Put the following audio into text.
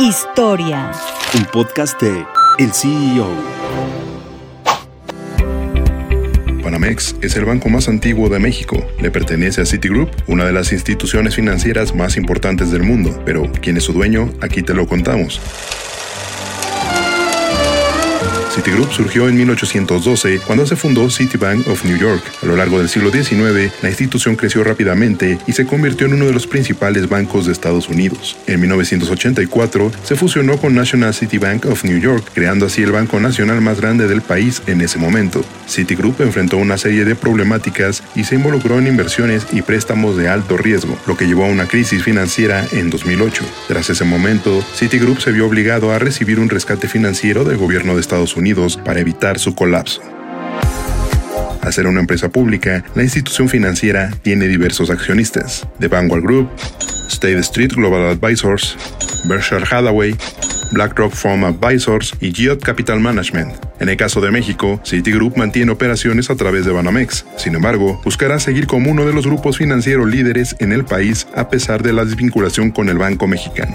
Historia. Un podcast de El CEO. Banamex es el banco más antiguo de México. Le pertenece a Citigroup, una de las instituciones financieras más importantes del mundo. Pero, ¿quién es su dueño? Aquí te lo contamos. Citigroup surgió en 1812 cuando se fundó Citibank of New York. A lo largo del siglo XIX, la institución creció rápidamente y se convirtió en uno de los principales bancos de Estados Unidos. En 1984 se fusionó con National City Bank of New York, creando así el banco nacional más grande del país en ese momento. Citigroup enfrentó una serie de problemáticas y se involucró en inversiones y préstamos de alto riesgo, lo que llevó a una crisis financiera en 2008. Tras ese momento, Citigroup se vio obligado a recibir un rescate financiero del gobierno de Estados Unidos para evitar su colapso. Al ser una empresa pública, la institución financiera tiene diversos accionistas: The Vanguard Group, State Street Global Advisors, Berkshire Hathaway, BlackRock Farm Advisors y Geot Capital Management. En el caso de México, Citigroup mantiene operaciones a través de Banamex. Sin embargo, buscará seguir como uno de los grupos financieros líderes en el país a pesar de la desvinculación con el Banco Mexicano.